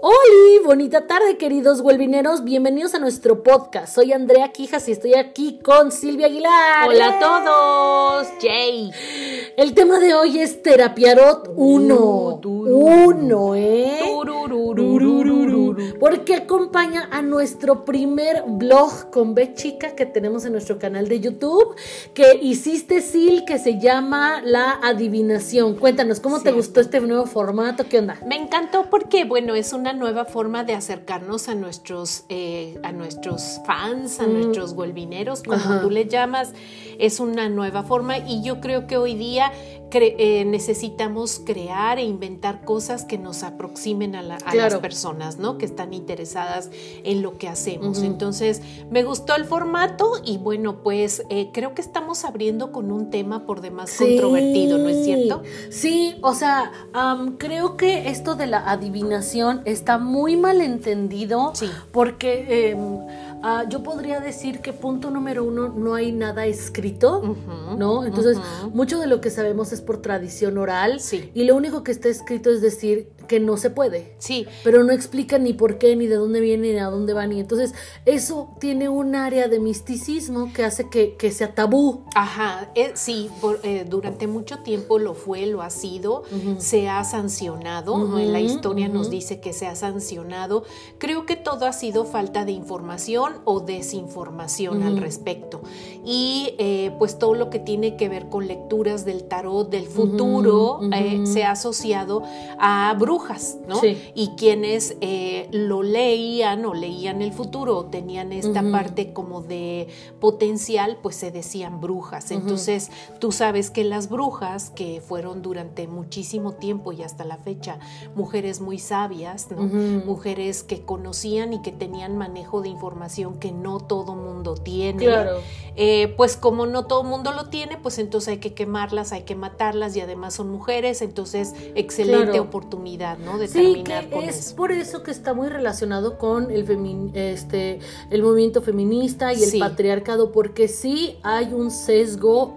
Hola, bonita tarde queridos huelvineros, bienvenidos a nuestro podcast. Soy Andrea Quijas y estoy aquí con Silvia Aguilar. Hola a todos, Jay. El tema de hoy es Terapiarot 1. Uno, ¿eh? Porque acompaña a nuestro primer blog con B chica que tenemos en nuestro canal de YouTube, que hiciste, Sil, que se llama La Adivinación. Cuéntanos, ¿cómo te gustó este nuevo formato? ¿Qué onda? Me encantó porque, bueno, es una nueva forma de acercarnos a nuestros, eh, a nuestros fans, a Mm. nuestros huelvineros, como Ajá. tú les llamas. Es una nueva forma y yo creo que hoy día cre- eh, necesitamos crear e inventar cosas que nos aproximen a, la- a Claro. las personas, ¿no? Que están interesadas en lo que hacemos. Entonces, me gustó el formato y bueno, pues eh, creo que estamos abriendo con un tema por demás controvertido, ¿no es cierto? Sí, o sea, creo que esto de la adivinación está muy mal entendido Sí. porque em, ah, yo podría decir que punto número uno, no hay nada escrito, ¿no? Entonces, mucho de lo que sabemos es por tradición oral Sí. y lo único que está escrito es decir que no se puede. Sí, Pero no explica ni por qué, ni de dónde viene, ni a dónde van. Y entonces eso tiene un área de misticismo que hace que, que sea tabú. Ajá, eh, sí, por- eh, durante mucho tiempo lo fue, lo ha sido, se ha sancionado, ¿no? en la historia nos dice que se ha sancionado. Creo que todo ha sido falta de información o desinformación al respecto. Y eh, pues todo lo que tiene que ver con lecturas del tarot, del futuro, se ha asociado a brujas, ¿no? Sí. Y quienes eh, lo leían o leían el futuro o tenían esta parte como de potencial, pues se decían brujas. Entonces, tú sabes que las brujas, que fueron durante muchísimo tiempo y hasta la fecha, mujeres muy sabias, ¿no? Mujeres que conocían y que tenían manejo de información que no todo mundo tiene. Claro. Eh, pues como no todo mundo lo tiene, pues entonces hay que quemarlas, hay que matarlas y además son mujeres, entonces excelente Claro. oportunidad, ¿no? De Sí, terminar que con es eso. por eso que está muy relacionado con el este el movimiento feminista y el patriarcado, porque sí hay un sesgo,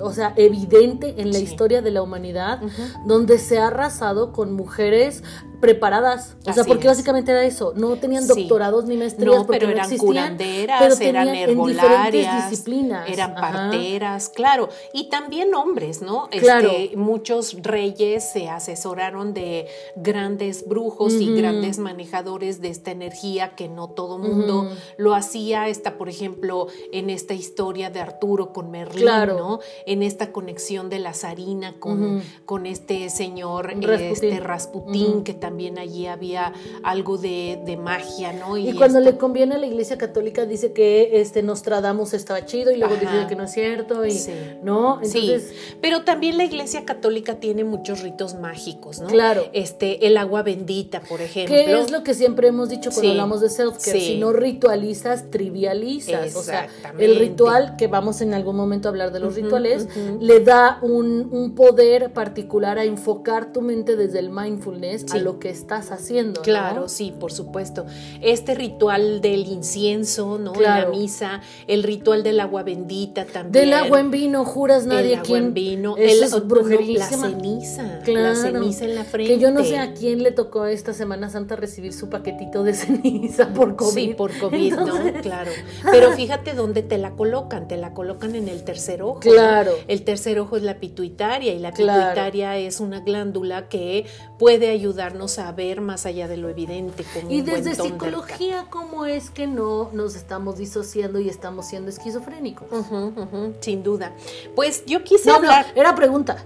o sea, evidente en la Sí. historia de la humanidad, donde se ha arrasado con mujeres preparadas, o sea, Así porque es. básicamente era eso, no tenían Sí. doctorados ni maestrías No, porque pero no eran existían, curanderas, pero eran tenían en diferentes herbolarias, disciplinas, eran Ajá. parteras, claro, y también hombres, ¿no? Claro. Este, muchos reyes se asesoraron de grandes brujos y grandes manejadores de esta energía que no todo mundo lo hacía. Está, por ejemplo, en esta historia de Arturo con Merlín, Claro. ¿no? En esta conexión de la zarina con, con este señor Rasputín. este Rasputín, que también allí había algo de, de magia, ¿no? Y, cuando esto- le conviene a la iglesia católica dice que este Nostradamus estaba chido y luego Ajá. dice que no es cierto y Sí. no, entonces sí, pero también la iglesia católica tiene muchos ritos mágicos, ¿no? Claro. Este, el agua bendita, por ejemplo. ¿Qué es lo que siempre hemos dicho cuando Sí. hablamos de self-care? Sí. Si no ritualizas, trivializas. O sea, el ritual, que vamos en algún momento a hablar de los rituales, le da un, un poder particular a enfocar tu mente desde el mindfulness a Sí. Lo que estás haciendo. ¿no? Claro, sí, por supuesto. Este ritual del incienso, ¿no? En la misa, el ritual del agua bendita también. Del agua en vino, juras nadie el agua en vino, el, es la ceniza, Claro. la ceniza en la frente. Que yo no sé a quién le tocó esta Semana Santa recibir su paquetito de ceniza por COVID. Sí, por COVID, Entonces, ¿no? Claro. Pero fíjate dónde te la colocan. Te la colocan en el tercer ojo. ¿no? Claro. El tercer ojo es la pituitaria y la Claro. pituitaria es una glándula que puede ayudarnos a ver más allá de lo evidente. Como Y un desde psicología, ¿cómo es que no nos estamos disociando y estamos siendo esquizofrénicos? Sin duda. Pues yo quise No, no, hablar. era pregunta.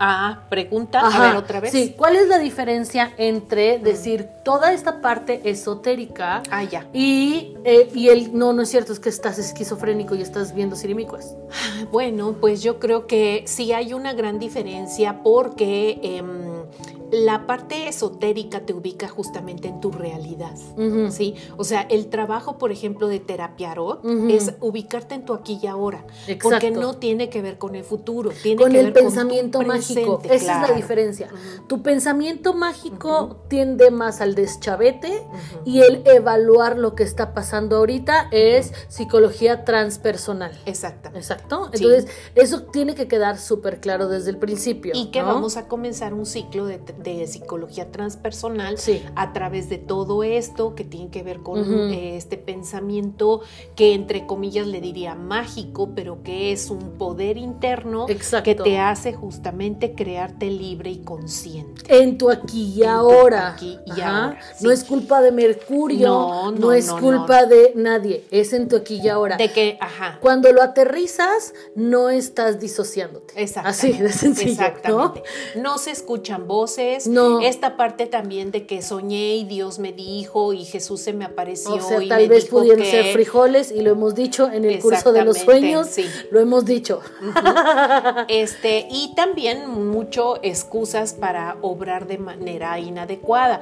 Ah, pregunta. Ajá, A ver, otra vez. Sí, ¿cuál es la diferencia entre decir toda esta parte esotérica Ah, ya. y, eh, y el no, no es cierto, es que estás esquizofrénico y estás viendo sirimicuas? Bueno, pues yo creo que sí hay una gran diferencia porque em, la parte esotérica te ubica justamente en tu realidad. ¿sí? O sea, el trabajo, por ejemplo, de terapiarot Ujú. es ubicarte en tu aquí y ahora. Exacto. Porque no tiene que ver con el futuro, tiene con que el ver con tu pensamiento mágico. presente, Esa es la diferencia. Tu pensamiento mágico tiende más al deschavete Ujú. y el evaluar lo que está pasando ahorita es psicología transpersonal. Exacto. Sí. Entonces, eso tiene que quedar súper claro desde el principio. Y que ¿no? vamos a comenzar un ciclo de, de psicología transpersonal Sí. a través de todo esto que tiene que ver con eh, este pensamiento que entre comillas le diría mágico, pero que es un poder interno Exacto. que te hace justamente crearte libre y consciente. En tu aquí y En ahora. aquí y Ajá. ahora, sí. No es culpa de Mercurio. No, no, es no, culpa de nadie. Es en tu aquí y ahora. De que, ajá. Cuando lo aterrizas, no estás disociándote. Exactamente. Así de sencillo. Exactamente. ¿no? se escuchan voces. No. Esta parte también de que soñé y Dios me dijo y Jesús se me apareció O sea, y tal me vez dijo pudieron que... ser frijoles y lo hemos dicho en el curso de los sueños. sí. Lo hemos dicho. Este, y también mucho excusas para obrar de manera inadecuada.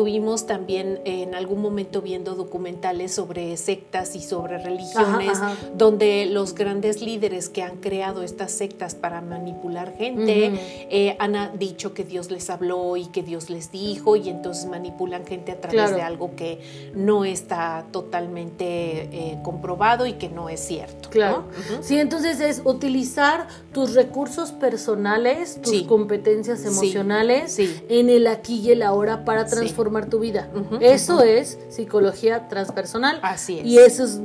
Estuvimos también en algún momento viendo documentales sobre sectas y sobre religiones, Ajá, ajá. donde los grandes líderes que han creado estas sectas para manipular gente eh, han dicho que Dios les habló y que Dios les dijo, y entonces manipulan gente a través Claro. de algo que no está totalmente eh, comprobado y que no es cierto. ¿no? Claro. Sí, entonces es utilizar tus recursos personales, tus Sí. competencias emocionales Sí. en el aquí y el ahora para Sí. Transformar tu vida. Eso es psicología transpersonal. Así es. Y eso es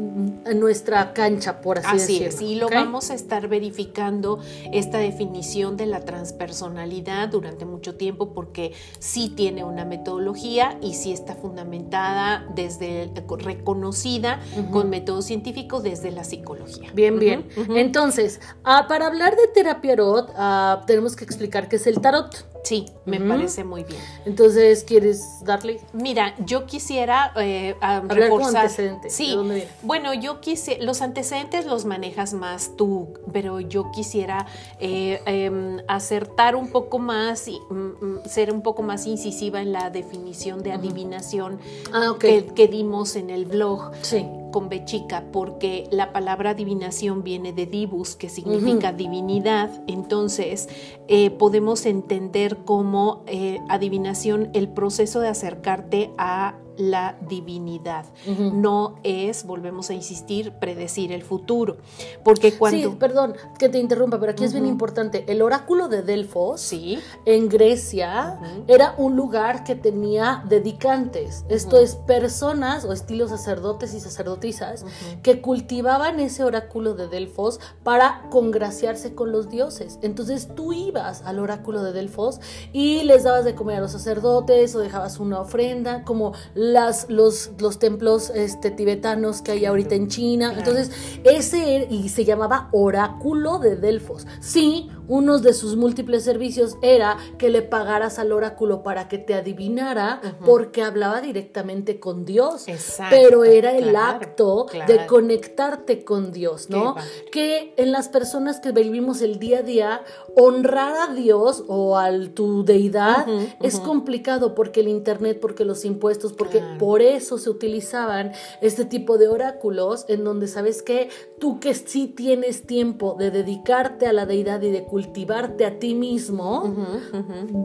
nuestra cancha, por así, Así decirlo. es, y lo vamos a estar verificando esta definición de la transpersonalidad durante mucho tiempo porque sí tiene una metodología y sí está fundamentada desde reconocida con métodos científicos desde la psicología. Bien, bien. Entonces, ah, para hablar de terapia tarot, ah, tenemos que explicar qué es el tarot. Sí, me parece muy bien. Entonces, ¿quieres darle? Mira, yo quisiera eh, con reforzar. antecedentes, Sí, ¿de dónde viene? bueno, yo quise, los antecedentes los manejas más tú, pero yo quisiera eh, em, acertar un poco más y mm, mm, ser un poco más incisiva en la definición de adivinación Ah, que dimos en el blog Sí. Con B chica, porque la palabra adivinación viene de divus, que significa divinidad. Entonces, eh, podemos entender como eh, adivinación el proceso de acercarte a la divinidad. No es, volvemos a insistir, predecir el futuro. Porque cuando... Sí, perdón que te interrumpa, pero aquí es bien importante. El oráculo de Delfos Sí, en Grecia era un lugar que tenía dedicantes, esto es personas o estilos sacerdotes y sacerdotisas que cultivaban ese oráculo de Delfos para congraciarse con los dioses. Entonces tú ibas al oráculo de Delfos y les dabas de comer a los sacerdotes o dejabas una ofrenda, como las, los, los templos este, tibetanos que hay ahorita en China. Entonces ese y se llamaba oráculo de Delfos. Sí, uno de sus múltiples servicios era que le pagaras al oráculo para que te adivinara porque hablaba directamente con Dios. Exacto, Pero era el claro, acto claro. de conectarte con Dios, ¿no? Que en las personas que vivimos el día a día, honrar a Dios o a tu deidad es complicado porque el internet, porque los impuestos, porque Claro. por eso se utilizaban este tipo de oráculos en donde sabes que tú que sí tienes tiempo de dedicarte a la deidad y de cultivarte a ti mismo,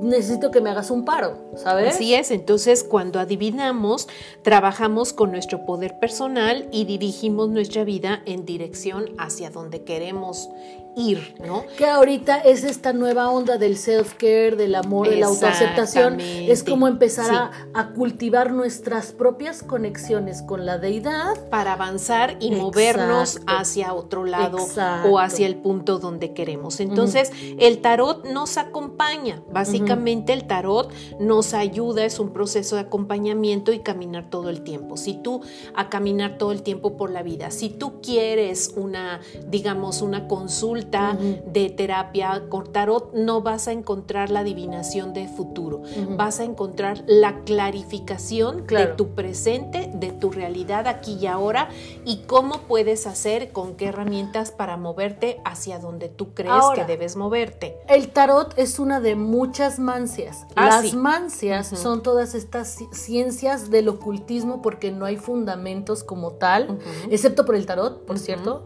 necesito que me hagas un paro, ¿sabes? Así es, entonces cuando adivinamos, trabajamos con nuestro poder personal y dirigimos nuestra vida en dirección hacia donde queremos ir, ¿no? Que ahorita es esta nueva onda del self-care, del amor, de la autoaceptación. Es como empezar Sí. a, a cultivar nuestras propias conexiones con la deidad. Para avanzar y Exacto. movernos hacia otro lado Exacto. o hacia el punto donde queremos. Entonces, el tarot nos acompaña. Básicamente, el tarot nos ayuda, es un proceso de acompañamiento y caminar todo el tiempo. Si tú a caminar todo el tiempo por la vida, si tú quieres una, digamos, una consulta De terapia con tarot, no vas a encontrar la adivinación de futuro. Vas a encontrar la clarificación Claro. de tu presente, de tu realidad aquí y ahora y cómo puedes hacer, con qué herramientas para moverte hacia donde tú crees Ahora. que debes moverte. El tarot es una de muchas mancias. Ah, Las sí. mancias son todas estas ci- ciencias del ocultismo porque no hay fundamentos como tal, excepto por el tarot, por cierto,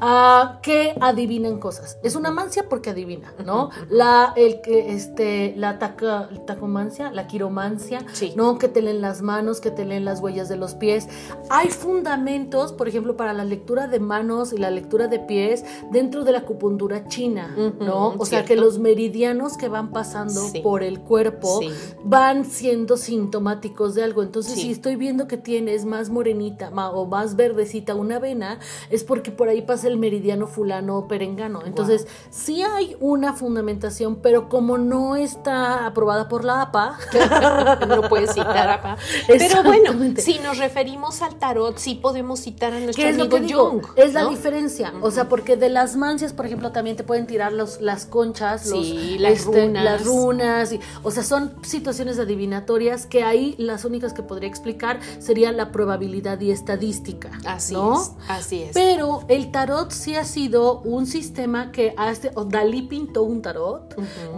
ah, que adivinan cosas. Es una mancia porque adivina, ¿no? La, el que, este, la taca, tacomancia, la quiromancia, ¿no? Que te leen las manos, que te leen las huellas de los pies. Hay fundamentos, por ejemplo, para la lectura de manos y la lectura de pies dentro de la acupuntura china, ¿no? O sea, que los meridianos que van pasando por el cuerpo van siendo sintomáticos de algo. Entonces, si estoy viendo que tienes más morenita o más verdecita una vena, es porque por ahí pasa el meridiano fulano o perengano. Entonces, sí hay una fundamentación, pero como no está aprobada por la APA, no puedes citar APA. Pero bueno, si nos referimos al tarot, sí podemos citar a nuestro amigo Jung. Es la diferencia. O sea, porque de las mancias, por ejemplo, también te pueden tirar los, las conchas, los, las, este, runas. las runas. Y, o sea, son situaciones adivinatorias que ahí las únicas que podría explicar sería la probabilidad y estadística. Así ¿no? es. Así es. Pero el tarot sí ha sido un sistema que hace, Dalí pintó un tarot,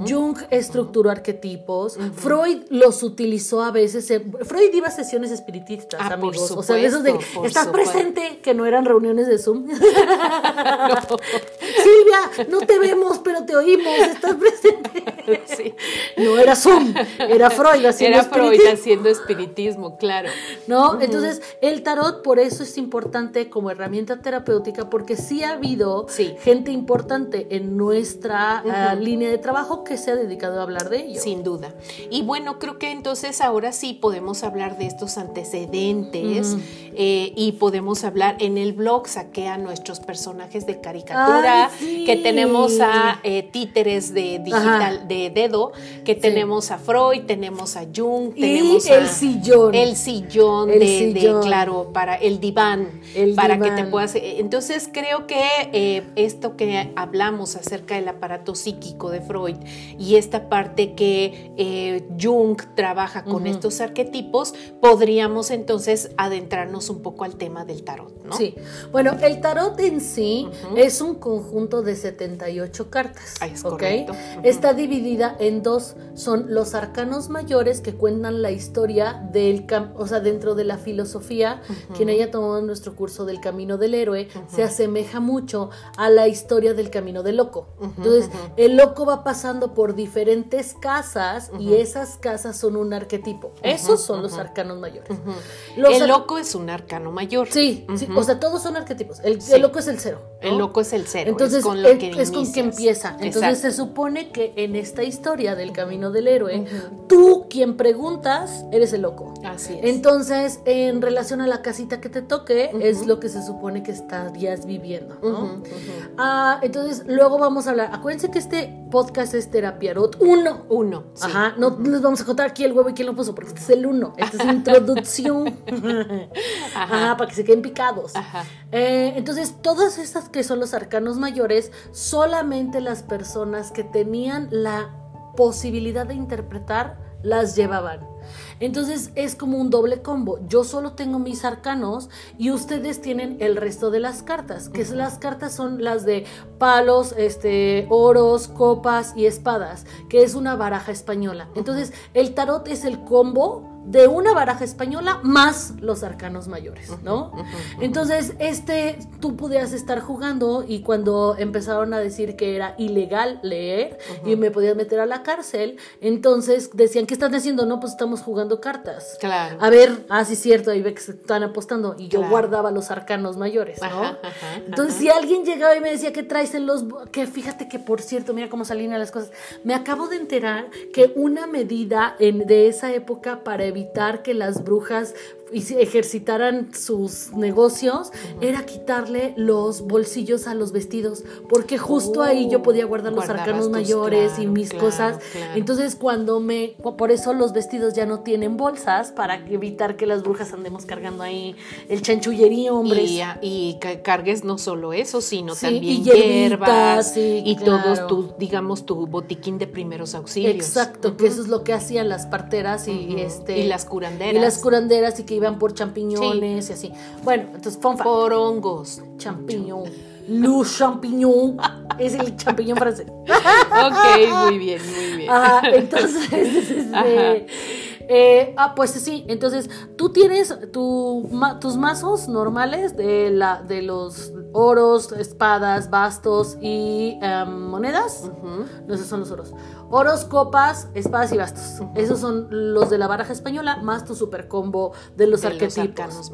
Jung estructuró arquetipos, Freud los utilizó a veces. Freud iba a sesiones espiritistas, ah, amigos. o sea, esos de estás presente, que no eran reuniones de Zoom. Silvia, no te vemos, pero te oímos, estás presente. No era Zoom, era Freud haciendo era Freud haciendo espiritismo, claro. ¿No? Entonces, el tarot por eso es importante como herramienta terapéutica, porque sí ha habido gente importante en nuestra ah, línea de trabajo que se ha dedicado a hablar de ello. Sin duda. Y bueno, creo que entonces ahora sí podemos hablar de estos antecedentes eh, y podemos hablar en el blog, saqué a nuestros personajes de caricatura, que tenemos a eh, títeres de digital, de dedo, que tenemos a Freud, tenemos a Jung, tenemos el sillón. El sillón, de, claro, para el diván, para que te puedas. Eh, entonces creo que eh, esto que hablamos acerca del aparato psíquico de Freud y esta parte que eh, Jung trabaja con estos arquetipos, podríamos entonces adentrarnos un poco al tema del tarot, ¿no? Sí. Bueno, el tarot en sí es un conjunto de 78 cartas. Ah, es correcto. Está dividida en dos. Son los arcanos mayores que cuentan la historia del, o sea, dentro de la filosofía, quien haya tomado nuestro curso del camino del héroe, se asemeja mucho a la historia del camino del loco. Entonces, el loco va pasando por diferentes casas y esas casas son un arquetipo. Esos son los arcanos mayores. el loco es un arcano mayor. Sí, sí, o sea, todos son arquetipos. El, loco es el cero. El loco es el cero. Entonces, es con, lo que, es con que empieza. Entonces, se supone que en esta historia del camino del héroe, tú quien preguntas, eres el loco. Así es. Entonces, en relación a la casita que te toque, es lo que se supone que estarías viviendo, ¿no? Ah, entonces, luego vamos a hablar. Acuérdense que este podcast es Terapiarot 1. Uno. Ajá. No les vamos a contar aquí el huevo y quién lo puso, porque este es el 1. Esta es introducción. Ajá. para que se queden picados. Ajá. Eh, entonces, todas estas que son los arcanos mayores, solamente las personas que tenían la posibilidad de interpretar las llevaban. Entonces es como un doble combo. Yo solo tengo mis arcanos y ustedes tienen el resto de las cartas, que las cartas son las de palos, este, oros, copas y espadas, que es una baraja española. Entonces el tarot es el combo de una baraja española más los arcanos mayores, ¿no? Entonces, este, tú pudieras estar jugando y cuando empezaron a decir que era ilegal leer y me podías meter a la cárcel, entonces decían, ¿qué están haciendo? No, pues estamos jugando cartas. Claro. A ver, ah, sí, cierto, ahí ve que se están apostando y yo guardaba los arcanos mayores, ¿no? entonces, si alguien llegaba y me decía, ¿qué traes en los... que fíjate que, por cierto, mira cómo salían las cosas, me acabo de enterar que una medida en, de esa época para evitar que las brujas ejercitaran sus negocios era quitarle los bolsillos a los vestidos, porque justo ahí yo podía guardar los arcanos mayores y mis cosas. Entonces cuando me, por eso los vestidos ya no tienen bolsas para evitar que las brujas andemos cargando ahí el chanchullerío, hombre. Y, cargues no solo eso, sino también hierbas y todos tu, digamos, tu botiquín de primeros auxilios. Exacto, que eso es lo que hacían las parteras y, este y las curanderas. Y las curanderas y que iban por champiñones y así. Bueno, entonces, fun Por hongos. Champiñón. Luz champiñón. es el champiñón francés. ok, muy bien, muy bien. entonces, este, eh, ah, pues sí, entonces tú tienes tu, tus mazos normales de, la, de los oros, espadas, bastos y em, monedas. No, esos son los oros. Oros, copas, espadas y bastos. Esos son los de la baraja española, más tu super combo de los arquetipos.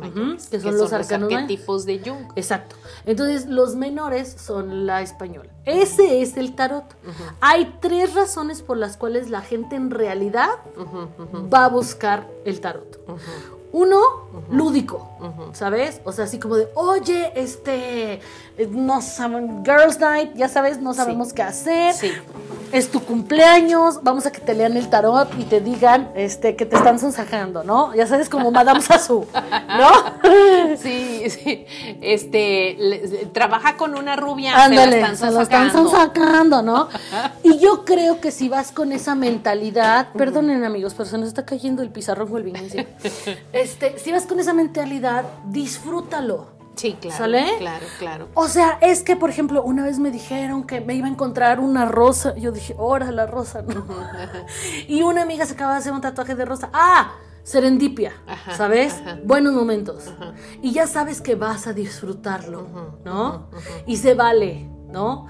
que son, los, arquetipos de Jung. Exacto. Entonces, los menores son la española. Ese es el tarot. Hay tres razones por las cuales la gente en realidad va a buscar el tarot. Uno, lúdico, ¿sabes? O sea, así como de, oye, este, no saben, Girls Night, ya sabes, no sabemos qué hacer. Sí. Es tu cumpleaños, vamos a que te lean el tarot y te digan este, que te están sonsajando, ¿no? Ya sabes, como Madame Sassou, ¿no? Sí, sí. Este, trabaja con una rubia, Ándale, se la están sonsacando. ¿no? Y yo creo que si vas con esa mentalidad, perdonen amigos, pero se nos está cayendo el pizarrón o el vino este, si vas con esa mentalidad, disfrútalo. Sí, claro. ¿Sale? Claro, claro. O sea, es que, por ejemplo, una vez me dijeron que me iba a encontrar una rosa. Yo dije, ¡hora la rosa! ¿no? y una amiga se acaba de hacer un tatuaje de rosa. ¡Ah! Serendipia, ¿sabes? Buenos momentos. Y ya sabes que vas a disfrutarlo, ¿no? Y se vale. ¿No?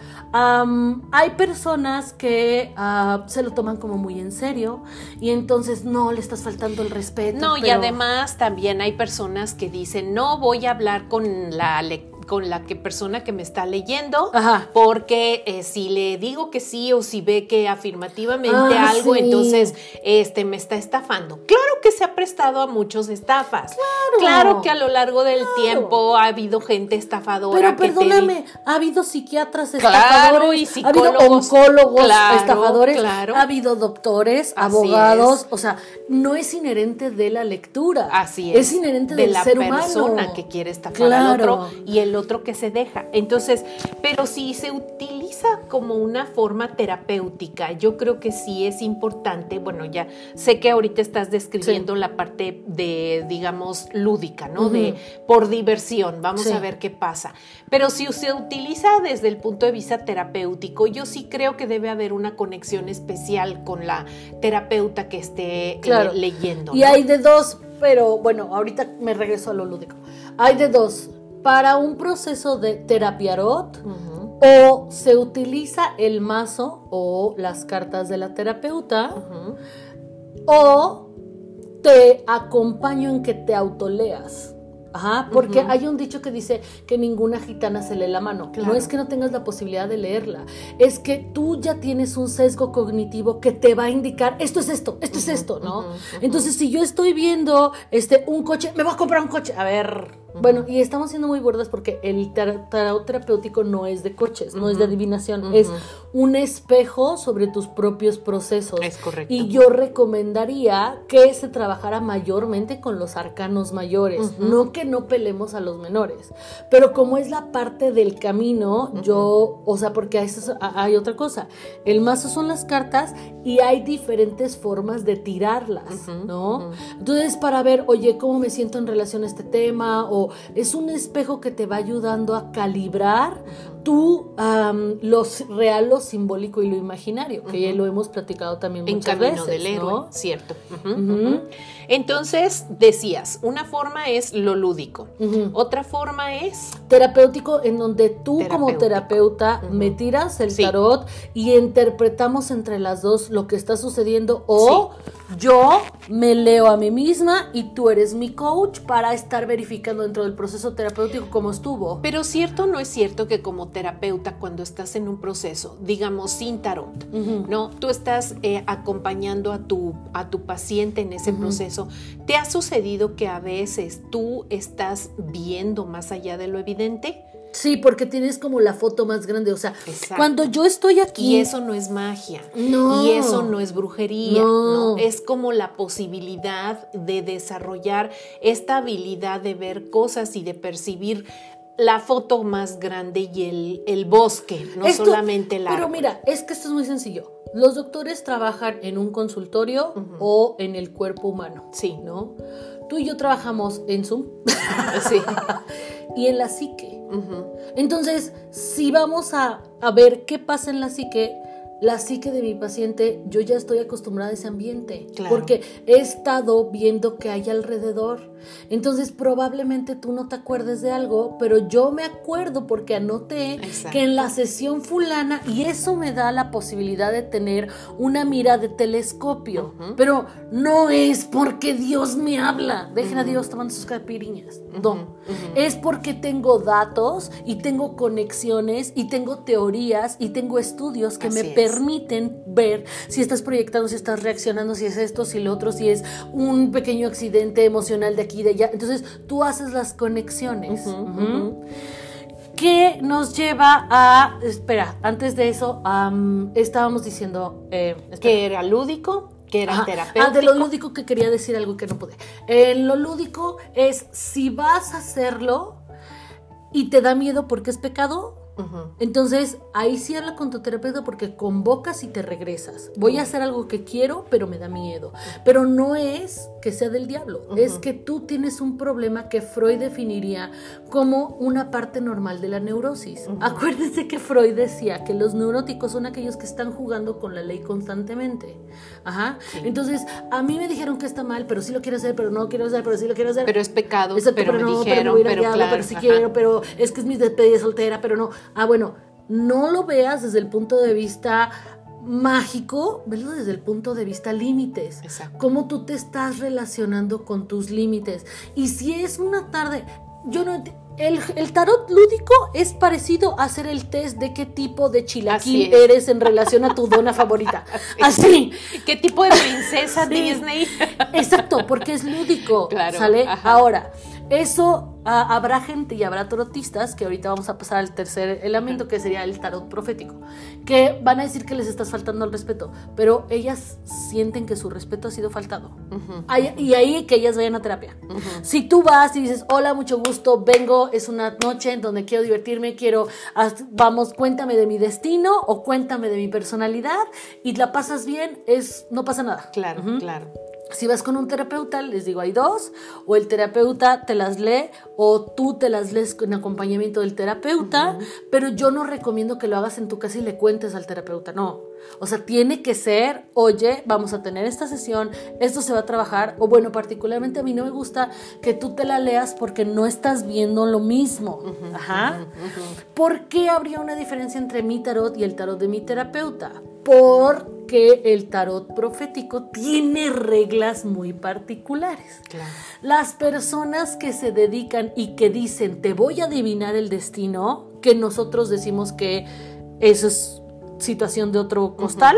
hay personas que ah, se lo toman como muy en serio y entonces no le estás faltando el respeto. No, y además también hay personas que dicen, no voy a hablar con la lectura con la que persona que me está leyendo, porque eh, si le digo que sí o si ve que afirmativamente ah, algo, entonces este me está estafando. Claro que se ha prestado a muchos estafas. Claro, que a lo largo del tiempo ha habido gente estafadora. Pero perdóname, ha habido psiquiatras estafadores, ha habido oncólogos estafadores, ha habido doctores, abogados, o sea, no es inherente de la lectura. Así es. Es inherente de del la ser persona que quiere estafar al otro y el otro que se deja. Entonces, pero si se utiliza como una forma terapéutica, yo creo que sí es importante, bueno, ya sé que ahorita estás describiendo la parte de, digamos, lúdica, ¿no? De por diversión, vamos a ver qué pasa. Pero si se utiliza desde el punto de vista terapéutico, yo sí creo que debe haber una conexión especial con la terapeuta que esté eh, leyendo. Y hay de dos, pero bueno, ahorita me regreso a lo lúdico. Hay de dos para un proceso de terapiarot o se utiliza el mazo o las cartas de la terapeuta o te acompaño en que te autoleas. Ajá, porque hay un dicho que dice que ninguna gitana se lee la mano. No es que no tengas la posibilidad de leerla, es que tú ya tienes un sesgo cognitivo que te va a indicar esto es esto, esto es esto, ¿no? Entonces, si yo estoy viendo este un coche, me voy a comprar un coche. A ver, bueno, y estamos siendo muy burdas porque el tarot terapéutico no es de coches, no es de adivinación, es un espejo sobre tus propios procesos. Es correcto. Y yo recomendaría que se trabajara mayormente con los arcanos mayores, no que no pelemos a los menores, pero como es la parte del camino, yo, o sea, porque hay, hay otra cosa, el mazo son las cartas y hay diferentes formas de tirarlas, ¿no? Entonces, para ver, oye, ¿cómo me siento en relación a este tema? O es un espejo que te va ayudando a calibrar tú lo real, lo simbólico y lo imaginario, que ya lo hemos platicado también muchas en camino del héroe, cierto. Entonces, decías, una forma es lo lúdico, otra forma es... Terapéutico, en donde tú como terapeuta me tiras el tarot y interpretamos entre las dos lo que está sucediendo o yo me leo a mí misma y tú eres mi coach para estar verificando dentro del proceso terapéutico cómo estuvo. Pero cierto no es cierto que como terapeuta cuando estás en un proceso, digamos sin tarot, ¿no? Tú estás eh, acompañando a tu, a tu paciente en ese proceso. ¿Te ha sucedido que a veces tú estás viendo más allá de lo evidente? Sí, porque tienes como la foto más grande. O sea, cuando yo estoy aquí. Y eso no es magia. No. Y eso no es brujería. No. Es como la posibilidad de desarrollar esta habilidad de ver cosas y de percibir la foto más grande y el, bosque, no solamente la. Pero mira, es que esto es muy sencillo. Los doctores trabajan en un consultorio o en el cuerpo humano. Sí. ¿No? Tú y yo trabajamos en Zoom. sí. y en la psique. Entonces, si vamos a, a ver qué pasa en la psique, la psique de mi paciente, yo ya estoy acostumbrada a ese ambiente, porque he estado viendo que hay alrededor. Entonces probablemente tú no te acuerdes de algo, pero yo me acuerdo porque anoté que en la sesión fulana, y eso me da la posibilidad de tener una mira de telescopio, pero no es porque Dios me habla, dejen a Dios tomando sus capiriñas, no, es porque tengo datos y tengo conexiones y tengo teorías y tengo estudios que me permiten ver si estás proyectando, si estás reaccionando, si es esto, si lo otro, si es un pequeño accidente emocional de aquí y de allá. Entonces tú haces las conexiones. Que nos lleva a. Espera, antes de eso, estábamos diciendo. Eh, que era lúdico que era terapéutico. Ah, de lo lúdico que quería decir algo que no pude. Eh, lo lúdico es si vas a hacerlo y te da miedo porque es pecado, entonces, ahí sí habla con tu terapeuta porque convocas y te regresas. Voy a hacer algo que quiero, pero me da miedo. Pero no es que sea del diablo, es que tú tienes un problema que Freud definiría como una parte normal de la neurosis. Acuérdense que Freud decía que los neuróticos son aquellos que están jugando con la ley constantemente. Ajá. Entonces, a mí me dijeron que está mal, pero sí lo quiero hacer, pero no quiero hacer, pero sí lo quiero hacer. Pero es pecado, pero, me dijeron, pero, claro, pero sí quiero, pero es que es mi despedida soltera, pero no. Ah, bueno, no lo veas desde el punto de vista mágico, velo desde el punto de vista límites. Exacto. Cómo tú te estás relacionando con tus límites. Y si es una tarde, yo no el, el, tarot lúdico es parecido a hacer el test de qué tipo de chilaquil eres en relación a tu dona favorita. Así. ¿Qué tipo de princesa Disney? Exacto, porque es lúdico. Claro. ¿Sale? Ahora, eso habrá gente y habrá tarotistas, que ahorita vamos a pasar al tercer elemento, que sería el tarot profético, que van a decir que les estás faltando al respeto, pero ellas sienten que su respeto ha sido faltado. y ahí que ellas vayan a terapia. Si tú vas y dices, hola, mucho gusto, vengo, es una noche en donde quiero divertirme, quiero, vamos, cuéntame de mi destino o cuéntame de mi personalidad y la pasas bien, es, no pasa nada. Claro, claro. Si vas con un terapeuta, les digo, hay dos, o el terapeuta te las lee o tú te las lees con acompañamiento del terapeuta, pero yo no recomiendo que lo hagas en tu casa y le cuentes al terapeuta, no. O sea, tiene que ser, oye, vamos a tener esta sesión, esto se va a trabajar, o bueno, particularmente a mí no me gusta que tú te la leas porque no estás viendo lo mismo. Ajá. ¿Por qué habría una diferencia entre mi tarot y el tarot de mi terapeuta? porque el tarot profético tiene reglas muy particulares. Las personas que se dedican y que dicen, te voy a adivinar el destino, que nosotros decimos que eso es situación de otro costal,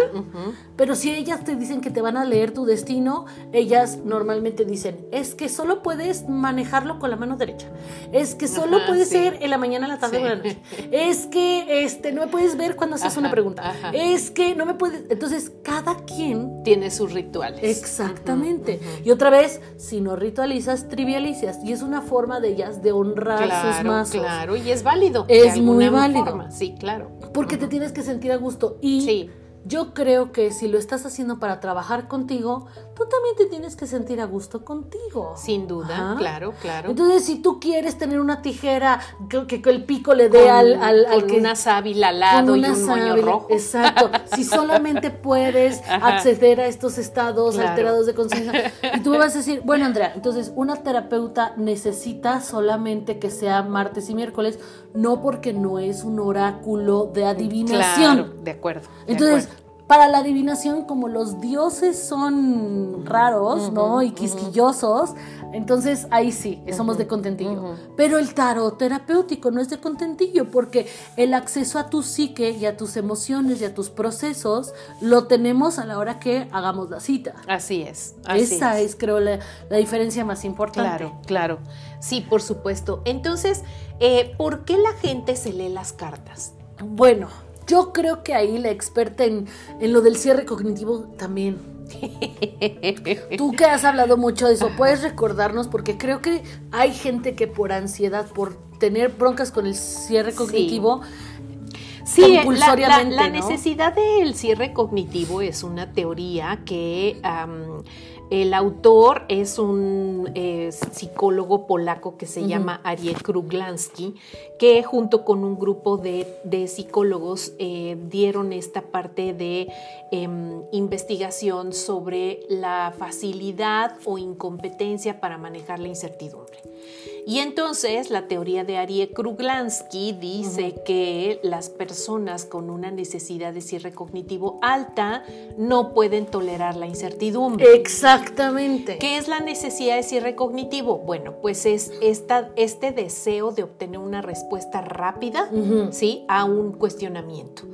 pero si ellas te dicen que te van a leer tu destino, ellas normalmente dicen, es que solo puedes manejarlo con la mano derecha, es que solo puede ser en la mañana, en la tarde o en la noche, es que este, no me puedes ver cuando haces una pregunta, es que no me puedes, entonces cada quien tiene sus rituales. Exactamente. Y otra vez, si no ritualizas, trivializas, y es una forma de ellas de honrar sus mazos. Claro, y es válido. Es muy válido. Sí, claro. Porque te tienes que sentir a gusto. Y yo creo que si lo estás haciendo para trabajar contigo, tú también te tienes que sentir a gusto contigo. Sin duda, claro, claro. Entonces, si tú quieres tener una tijera que, el pico le dé al, al, con una sábila al lado y un moño rojo. Exacto. si solamente puedes acceder a estos estados alterados de conciencia, y tú me vas a decir, bueno, Andrea, entonces una terapeuta necesita solamente que sea martes y miércoles, no porque no es un oráculo de adivinación. Claro, de acuerdo. entonces, para la adivinación, como los dioses son raros, ¿no? Y quisquillosos, entonces ahí sí, somos de contentillo. Pero el tarot terapéutico no es de contentillo, porque el acceso a tu psique y a tus emociones y a tus procesos lo tenemos a la hora que hagamos la cita. Así es. Esa es, creo, la, diferencia más importante. Claro, claro. Sí, por supuesto. Entonces, eh, ¿por qué la gente se lee las cartas? Bueno, yo creo que ahí la experta en, lo del cierre cognitivo también. Tú que has hablado mucho de eso, ¿puedes recordarnos? Porque creo que hay gente que por ansiedad, por tener broncas con el cierre cognitivo, Sí, la, la, necesidad del cierre cognitivo es una teoría que el autor es un eh, psicólogo polaco que se llama Ariel Kruglansky, que junto con un grupo de, psicólogos eh, dieron esta parte de em, investigación sobre la facilidad o incompetencia para manejar la incertidumbre. Y entonces la teoría de Arie Kruglansky dice que las personas con una necesidad de cierre cognitivo alta no pueden tolerar la incertidumbre. Exactamente. ¿Qué es la necesidad de cierre cognitivo? Bueno, pues es esta, este deseo de obtener una respuesta rápida ¿sí? a un cuestionamiento.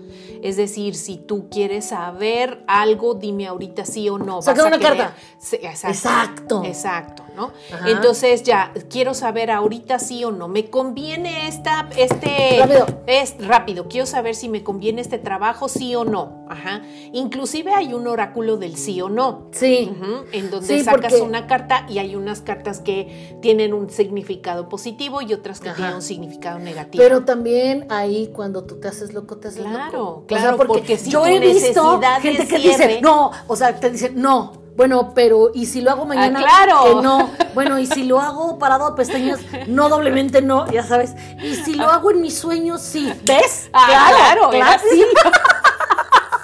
Es decir, si tú quieres saber algo, dime ahorita sí o no. Saca una carta. exacto. Exacto, ¿no? Entonces ya, quiero saber ahorita sí o no. ¿Me conviene esta, este... Rápido. Es rápido. Quiero saber si me conviene este trabajo, sí o no. Ajá. Inclusive hay un oráculo del sí o no. Sí. en donde sacas una carta y hay unas cartas que tienen un significado positivo y otras que tienen un significado negativo. Pero también ahí cuando tú te haces loco, te haces loco. Claro, Claro, porque, yo he visto gente que dice, no, o sea, te dice, no, bueno, pero ¿y si lo hago mañana? Ah, claro. no. Bueno, ¿y si lo hago parado a pestañas? No, doblemente no, ya sabes. ¿Y si lo hago en mis sueños? Sí. ¿Ves? Ah, claro, claro, sí.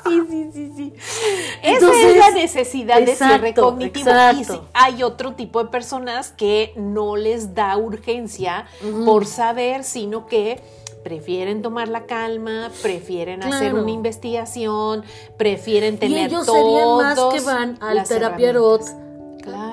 sí, sí, sí, sí. Esa es la necesidad de cierre cognitivo. Y hay otro tipo de personas que no les da urgencia por saber, sino que prefieren tomar la calma, prefieren hacer una investigación, prefieren tener y ellos serían más que van al terapia Claro.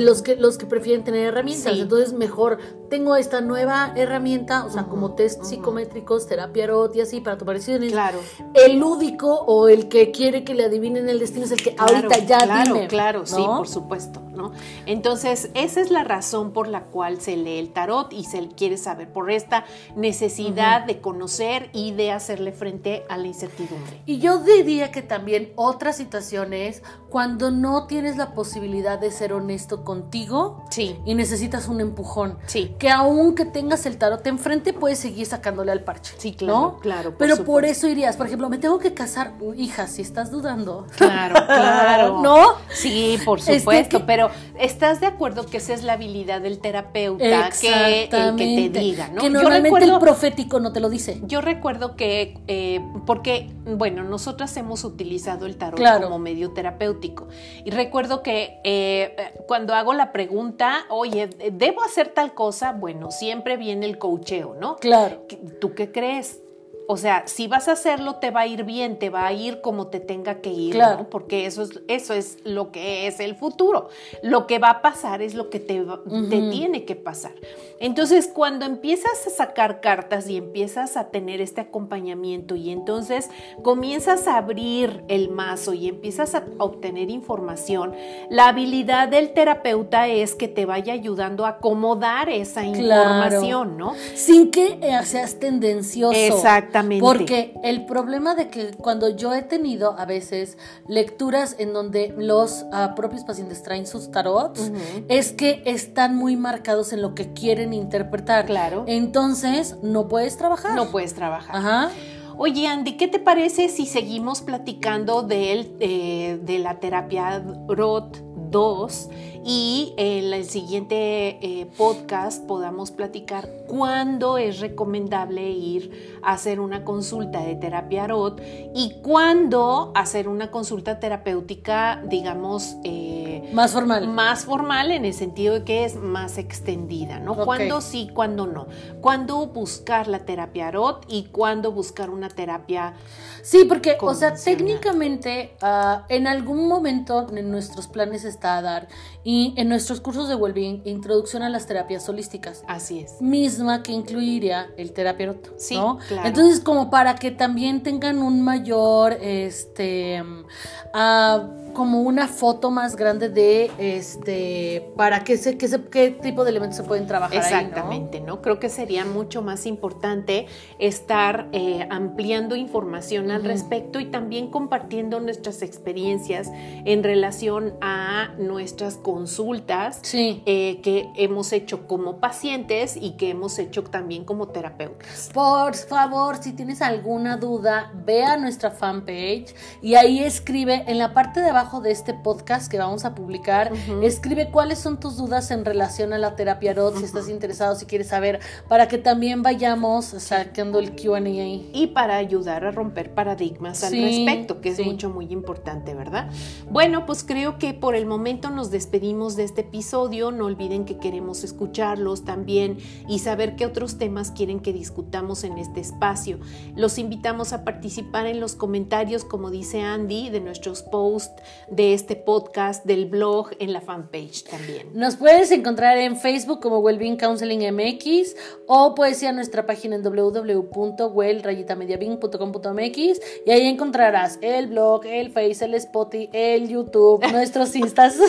Los que, los que prefieren tener herramientas. Entonces, mejor tengo esta nueva herramienta, o sea, como test psicométricos, terapia ROT y así, para tomar decisiones. Claro. El lúdico o el que quiere que le adivinen el destino es el que ahorita ya claro, dime. Claro, sí, por supuesto, ¿no? Entonces, esa es la razón por la cual se lee el tarot y se quiere saber, por esta necesidad de conocer y de hacerle frente a la incertidumbre. Y yo diría que también otra situación es cuando no tienes la posibilidad de ser honesto contigo sí. y necesitas un empujón. Sí. Que aunque tengas el tarot enfrente, puedes seguir sacándole al parche. Sí, claro. Claro. Pero por eso irías, por ejemplo, me tengo que casar. hija, si estás dudando. Claro, claro. ¿No? Sí, por supuesto. Pero estás de acuerdo que esa es la habilidad del terapeuta que, el que te diga, ¿no? Que normalmente el profético no te lo dice. Yo recuerdo que, eh, porque, bueno, nosotras hemos utilizado el tarot como medio terapéutico. Y recuerdo que eh, cuando hago la pregunta, oye, ¿debo hacer tal cosa? Bueno, siempre viene el cocheo, ¿no? Claro. ¿Tú qué crees? O sea, si vas a hacerlo, te va a ir bien, te va a ir como te tenga que ir, ¿no? Porque eso es, eso es lo que es el futuro. Lo que va a pasar es lo que te, te tiene que pasar. Entonces, cuando empiezas a sacar cartas y empiezas a tener este acompañamiento y entonces comienzas a abrir el mazo y empiezas a obtener información, la habilidad del terapeuta es que te vaya ayudando a acomodar esa información, ¿no? Sin que seas tendencioso. Exacto. Porque el problema de que cuando yo he tenido a veces lecturas en donde los ah, propios pacientes traen sus tarots, es que están muy marcados en lo que quieren interpretar. Claro. Entonces, no puedes trabajar. No puedes trabajar. Ajá. Oye, Andy, ¿qué te parece si seguimos platicando de, eh, de la terapia ROT 2 y en el siguiente eh, podcast podamos platicar cuándo es recomendable ir a hacer una consulta de terapia ROT y cuándo hacer una consulta terapéutica, digamos, eh, más formal. Más formal en el sentido de que es más extendida, ¿no? Cuándo sí, cuándo no. Cuándo buscar la terapia ROT y cuándo buscar una terapia. Sí, porque, o sea, técnicamente ah, en algún momento en nuestros planes está a dar y en nuestros cursos de Wellbeing, introducción a las terapias holísticas. Así es. Misma que incluiría el terapeuta. Sí, ¿no? claro. Entonces, como para que también tengan un mayor, este, uh, como una foto más grande de este para qué se, qué, se, qué tipo de elementos se pueden trabajar exactamente ¿no? creo que sería mucho más importante estar eh, ampliando información al respecto y también compartiendo nuestras experiencias en relación a a nuestras consultas Sí. eh, que hemos hecho como pacientes y que hemos hecho también como terapeutas. Por favor, si tienes alguna duda, ve a nuestra fanpage y ahí escribe en la parte de abajo de este podcast que vamos a publicar, escribe cuáles son tus dudas en relación a la terapia ROT, si estás interesado, si quieres saber, para que también vayamos sacando el QA y para ayudar a romper paradigmas al Sí, respecto, que es sí. mucho, muy importante, ¿verdad? Bueno, pues creo que por el momento nos despedimos de este episodio. No olviden que queremos escucharlos también y saber qué otros temas quieren que discutamos en este espacio. Los invitamos a participar en los comentarios, como dice Andy, de nuestros posts de este podcast, del blog, en la fanpage también. Nos puedes encontrar en Facebook como Wellbeing Counseling MX o puedes ir a nuestra página en www.well-mediabing.com.mx y ahí encontrarás el blog, el Face, el Spotify, el YouTube, nuestros Instas.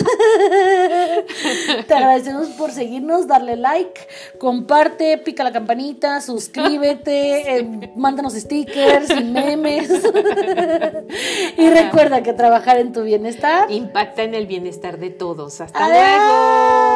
Te agradecemos por seguirnos, darle like, comparte, pica la campanita, suscríbete, eh, mándanos stickers y memes. y recuerda que trabajar en tu bienestar. Impacta en el bienestar de todos. Hasta ¡Adiós! luego.